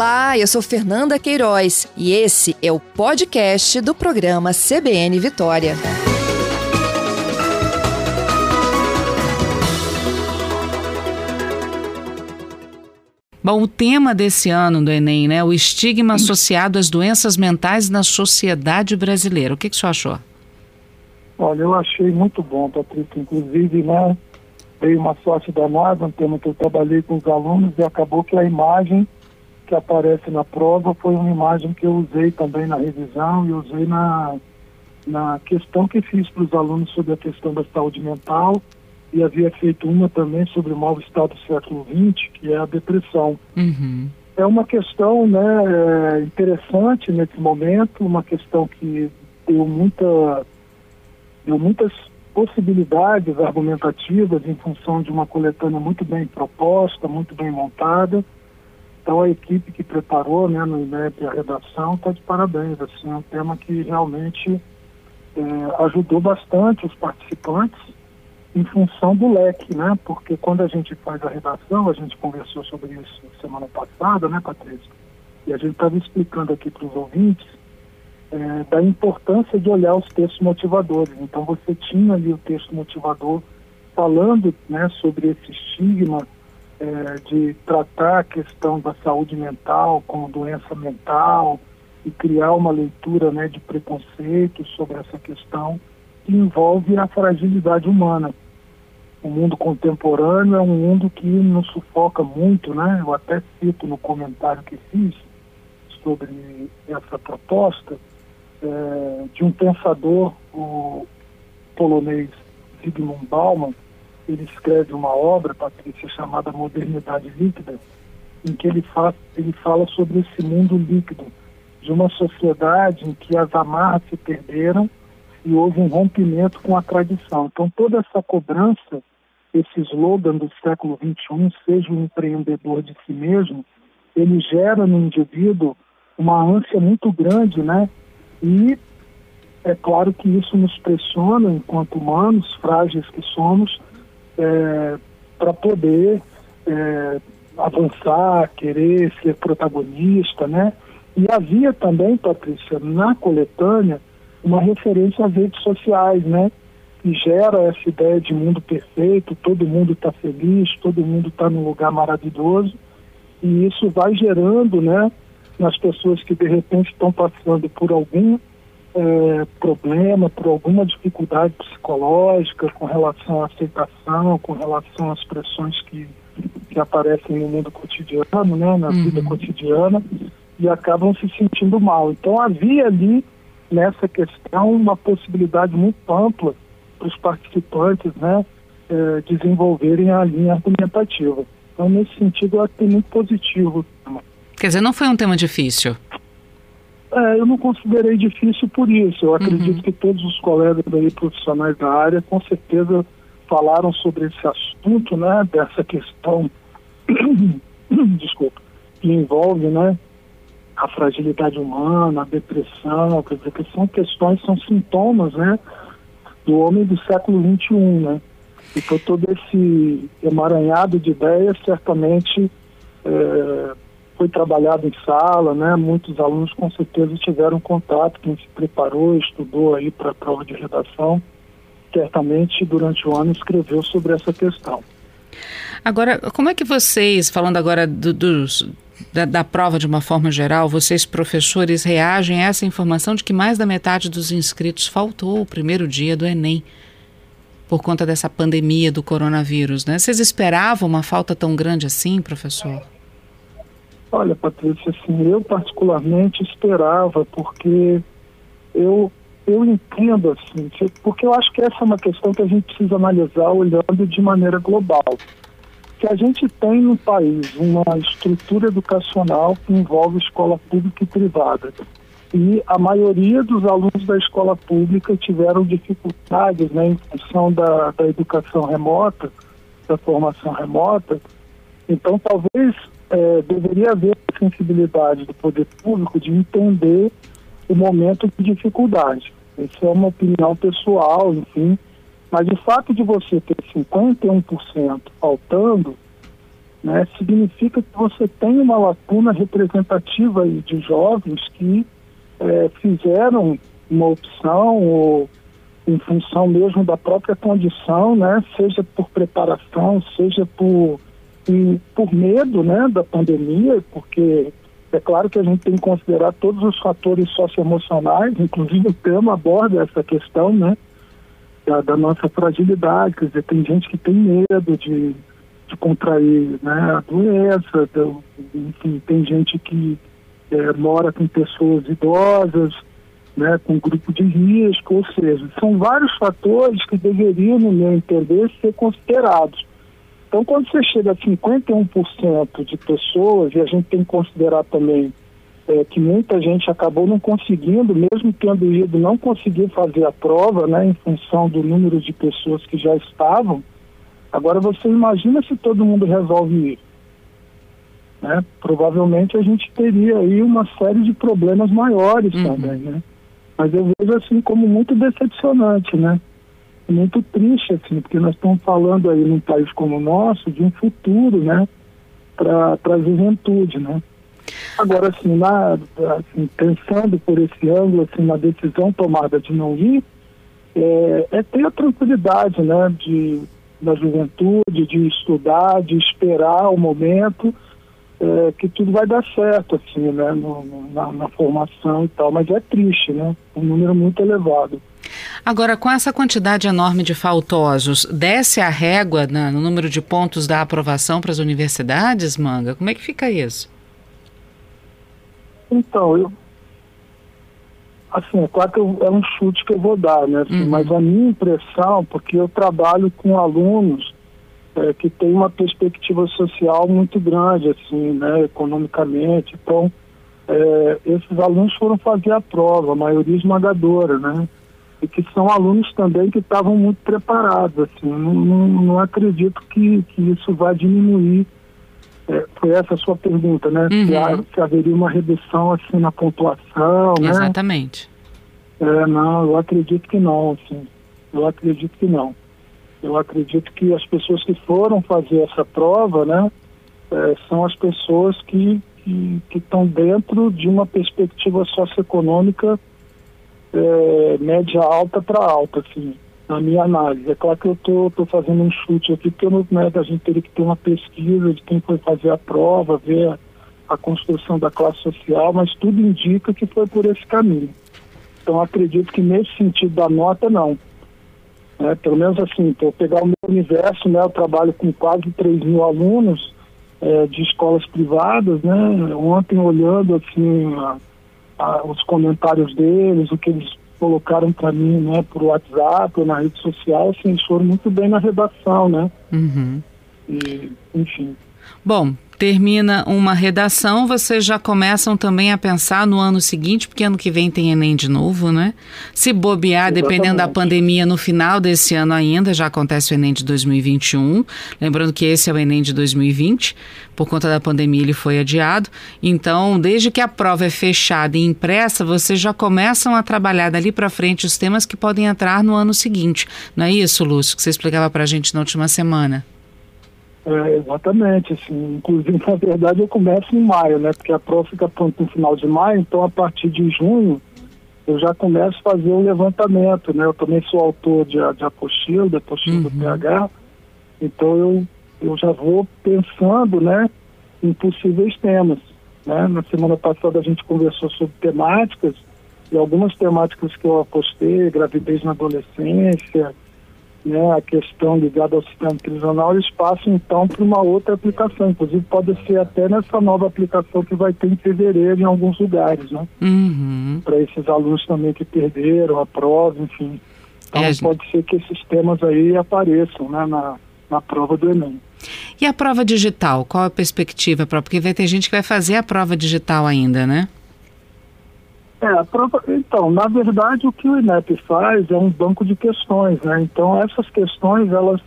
Olá, eu sou Fernanda Queiroz e esse é o podcast do programa CBN Vitória. Bom, o tema desse ano do Enem, né? O estigma associado às doenças mentais na sociedade brasileira. O que, que o senhor achou? Olha, eu achei muito bom, Patrícia. Inclusive, né? Veio uma sorte danada, um tema que eu trabalhei com os alunos e acabou que a imagem que aparece na prova foi uma imagem que eu usei também na revisão e usei na, na questão que fiz para os alunos sobre a questão da saúde mental e havia feito uma também sobre o mau estado do século XX, que é a depressão. Uhum. É uma questão né, é, interessante nesse momento, uma questão que deu, muita, deu muitas possibilidades argumentativas em função de uma coletânea muito bem proposta, muito bem montada, então a equipe que preparou, né, no INEP a redação, está de parabéns. Assim, é um tema que realmente é, ajudou bastante os participantes em função do leque, né? Porque quando a gente faz a redação, a gente conversou sobre isso semana passada, né, Patrícia? E a gente estava explicando aqui para os ouvintes é, da importância de olhar os textos motivadores. Então você tinha ali o texto motivador falando né, sobre esse estigma é, de tratar a questão da saúde mental como doença mental e criar uma leitura né, de preconceito sobre essa questão que envolve a fragilidade humana. O mundo contemporâneo é um mundo que nos sufoca muito, né? Eu até cito no comentário que fiz sobre essa proposta é, de um pensador, o polonês Zygmunt Bauman, ele escreve uma obra, Patrícia, chamada Modernidade Líquida, em que ele, ele fala sobre esse mundo líquido, de uma sociedade em que as amarras se perderam e houve um rompimento com a tradição. Então, toda essa cobrança, esse slogan do século XXI, seja um empreendedor de si mesmo, ele gera no indivíduo uma ânsia muito grande, né? E é claro que isso nos pressiona, enquanto humanos frágeis que somos, é, para poder é, avançar, querer ser protagonista, né? E havia também, Patrícia, na coletânea, uma referência às redes sociais, né? Que gera essa ideia de mundo perfeito, todo mundo está feliz, todo mundo está num lugar maravilhoso, e isso vai gerando, né, nas pessoas que de repente estão passando por algum é, problema, por alguma dificuldade psicológica com relação à aceitação, com relação às pressões que, que aparecem no mundo cotidiano, né, na uhum. vida cotidiana, e acabam se sentindo mal. Então havia ali nessa questão uma possibilidade muito ampla para os participantes né, é, desenvolverem a linha argumentativa. Então, nesse sentido, eu acho que é muito positivo. Quer dizer, não foi um tema difícil? É, eu não considerei difícil por isso. Eu acredito uhum. que todos os colegas aí profissionais da área com certeza falaram sobre esse assunto, né, dessa questão, desculpa, que envolve, né, a fragilidade humana, a depressão, quer dizer, que são questões, são sintomas, né, do homem do século XXI, né. Então todo esse emaranhado de ideias certamente é, foi trabalhado em sala, né? Muitos alunos com certeza tiveram contato, quem se preparou, estudou aí para a prova de redação, certamente durante o ano escreveu sobre essa questão. Agora, como é que vocês, falando agora do, dos, da, da, prova de uma forma geral, vocês professores reagem a essa informação de que mais da metade dos inscritos faltou o primeiro dia do Enem por conta dessa pandemia do coronavírus, né? Vocês esperavam uma falta tão grande assim, professor? Olha, Patrícia, assim, eu particularmente esperava, porque eu, eu entendo, assim, porque eu acho que essa é uma questão que a gente precisa analisar olhando de maneira global. Que a gente tem no país uma estrutura educacional que envolve escola pública e privada. E a maioria dos alunos da escola pública tiveram dificuldades né, em função da, da educação remota, da formação remota. Então, talvez é, deveria haver sensibilidade do poder público de entender o momento de dificuldade. Essa é uma opinião pessoal, enfim, mas o fato de você ter 51% faltando né, significa que você tem uma lacuna representativa de jovens que é, fizeram uma opção ou em função mesmo da própria condição, né, seja por preparação, seja por, por medo né, da pandemia, porque é claro que a gente tem que considerar todos os fatores socioemocionais, inclusive o tema aborda essa questão, né, da, da nossa fragilidade, quer dizer, tem gente que tem medo de de contrair né, a doença, então, enfim, tem gente que é, mora com pessoas idosas, né, com grupo de risco, ou seja, são vários fatores que deveriam, no meu entender, ser considerados. Então, quando você chega a 51% de pessoas, e a gente tem que considerar também é, que muita gente acabou não conseguindo, mesmo tendo ido, não conseguir fazer a prova, né, em função do número de pessoas que já estavam, Agora você imagina se todo mundo resolve ir. Né? Provavelmente a gente teria aí uma série de problemas maiores uhum. também, né? Mas eu vejo assim como muito decepcionante, né? Muito triste, assim, porque nós estamos falando aí num país como o nosso de um futuro, né? Para a juventude, né? Agora, assim, na, assim, pensando por esse ângulo, assim, na decisão tomada de não ir, é, é ter a tranquilidade, né? De da juventude, de estudar, de esperar o momento é, que tudo vai dar certo, assim, né, no, na, na, formação e tal. Mas é triste, né? Um número muito elevado. Agora, com essa quantidade enorme de faltosos, desce a régua na, no número de pontos da aprovação para as universidades, Manga? Como é que fica isso? Então, eu, Assim, é que eu, é um chute que eu vou dar, né? Assim, uhum. Mas a minha impressão, porque eu trabalho com alunos é, que têm uma perspectiva social muito grande, assim, né? Economicamente. Então, é, esses alunos foram fazer a prova, a maioria esmagadora, né? E que são alunos também que estavam muito preparados, assim. Não, não, não acredito que, que isso vai diminuir é, foi essa a sua pergunta, né? Uhum. Se, há, se, haveria uma redução assim na pontuação, né? Exatamente. É, não, eu acredito que não, assim. Eu acredito que não. Eu acredito que as pessoas que foram fazer essa prova, né, é, são as pessoas que que estão dentro de uma perspectiva socioeconômica é, média alta para alta, assim na minha análise. É claro que eu estou tô, tô fazendo um chute aqui, porque não, né, a gente teria que ter uma pesquisa de quem foi fazer a prova, ver a, a construção da classe social, mas tudo indica que foi por esse caminho. Então acredito que nesse sentido da nota, não. É, pelo menos assim, para pegar o meu universo, né, eu trabalho com quase 3 mil alunos é, de escolas privadas, né? Ontem olhando assim a, a, os comentários deles, o que eles colocaram para mim, né, por WhatsApp ou na rede social, assim, eles foram muito bem na redação, né? Uhum. E, enfim. Bom, termina uma redação, vocês já começam também a pensar no ano seguinte, porque ano que vem tem Enem de novo, né? Se bobear, Exatamente. dependendo da pandemia, no final desse ano ainda já acontece o Enem de 2021. Lembrando que esse é o Enem de 2020, por conta da pandemia ele foi adiado. Então, desde que a prova é fechada e impressa, vocês já começam a trabalhar dali para frente os temas que podem entrar no ano seguinte. Não é isso, Lúcio, que você explicava para a gente na última semana? É, exatamente, assim, inclusive na verdade eu começo em maio, né? Porque a prova fica pronta no final de maio, então a partir de junho eu já começo a fazer o levantamento, né? Eu também sou autor de, de apostila, de apostila uhum. do PH, então eu, eu já vou pensando, né, em possíveis temas. Né? Na semana passada a gente conversou sobre temáticas, e algumas temáticas que eu apostei, gravidez na adolescência, né, a questão ligada ao sistema prisional, eles passam então para uma outra aplicação. Inclusive pode ser até nessa nova aplicação que vai ter em fevereiro em alguns lugares, né? Uhum. Para esses alunos também que perderam a prova, enfim. Então é, pode ser que esses temas aí apareçam né, na, na prova do Enem. E a prova digital, qual a perspectiva? Porque vai ter gente que vai fazer a prova digital ainda, né? É, a prova, então, na verdade, o que o INEP faz é um banco de questões, né? Então, essas questões, elas,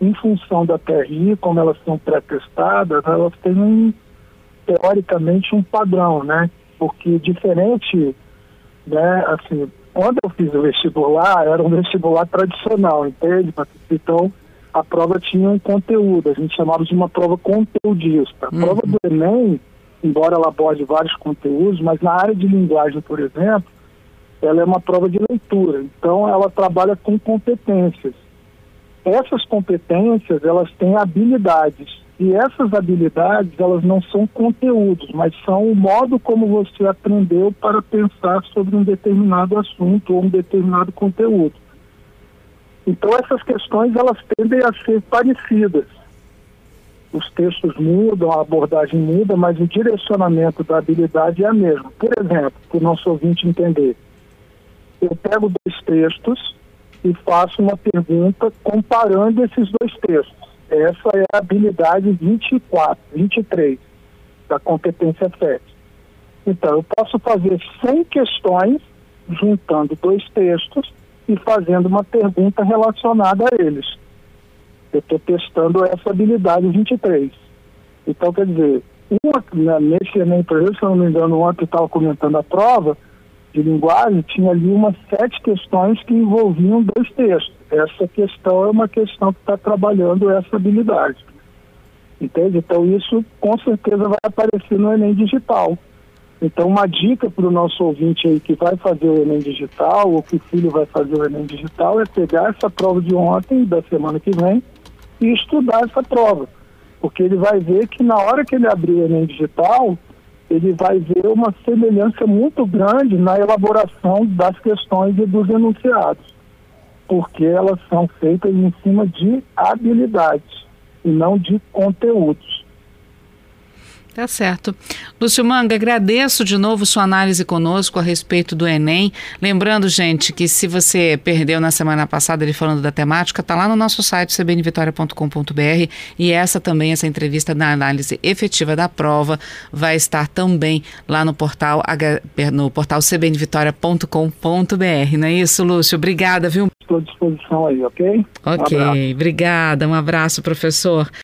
em função da TRI, como elas são pré-testadas, elas têm, um, teoricamente, um padrão, né? Porque diferente, né, assim, quando eu fiz o vestibular, era um vestibular tradicional, entende? Então, a prova tinha um conteúdo, a gente chamava de uma prova conteudista. A uhum. prova do Enem, embora ela aborde vários conteúdos, mas na área de linguagem, por exemplo, ela é uma prova de leitura. Então, ela trabalha com competências. Essas competências, elas têm habilidades. E essas habilidades, elas não são conteúdos, mas são o modo como você aprendeu para pensar sobre um determinado assunto ou um determinado conteúdo. Então essas questões elas tendem a ser parecidas. Os textos mudam, a abordagem muda, mas o direcionamento da habilidade é a mesma. Por exemplo, para o nosso ouvinte entender, eu pego dois textos e faço uma pergunta comparando esses dois textos. Essa é a habilidade 24, 23 da competência FET. Então, eu posso fazer 100 questões juntando dois textos e fazendo uma pergunta relacionada a eles. Eu estou testando essa habilidade 23. Então, quer dizer, uma, né, nesse Enem, por exemplo, se eu não me engano, ontem estava comentando a prova de linguagem, tinha ali umas sete questões que envolviam dois textos. Essa questão é uma questão que está trabalhando essa habilidade. Entende? Então, isso com certeza vai aparecer no Enem Digital. Então, uma dica para o nosso ouvinte aí que vai fazer o Enem Digital, ou que o filho vai fazer o Enem Digital, é pegar essa prova de ontem, da semana que vem, e estudar essa prova. Porque ele vai ver que na hora que ele abrir o Enem Digital, ele vai ver uma semelhança muito grande na elaboração das questões e dos enunciados. Porque elas são feitas em cima de habilidades e não de conteúdos. Tá certo. Lúcio Manga, agradeço de novo sua análise conosco a respeito do Enem. Lembrando, gente, que se você perdeu na semana passada ele falando da temática, tá lá no nosso site cbnvitória.com.br e essa também, essa entrevista da análise efetiva da prova, vai estar também lá no portal, no portal cbnvitória.com.br. Não é isso, Lúcio? Obrigada, viu? Estou à disposição aí, ok? Ok, um obrigada. Um abraço, professor.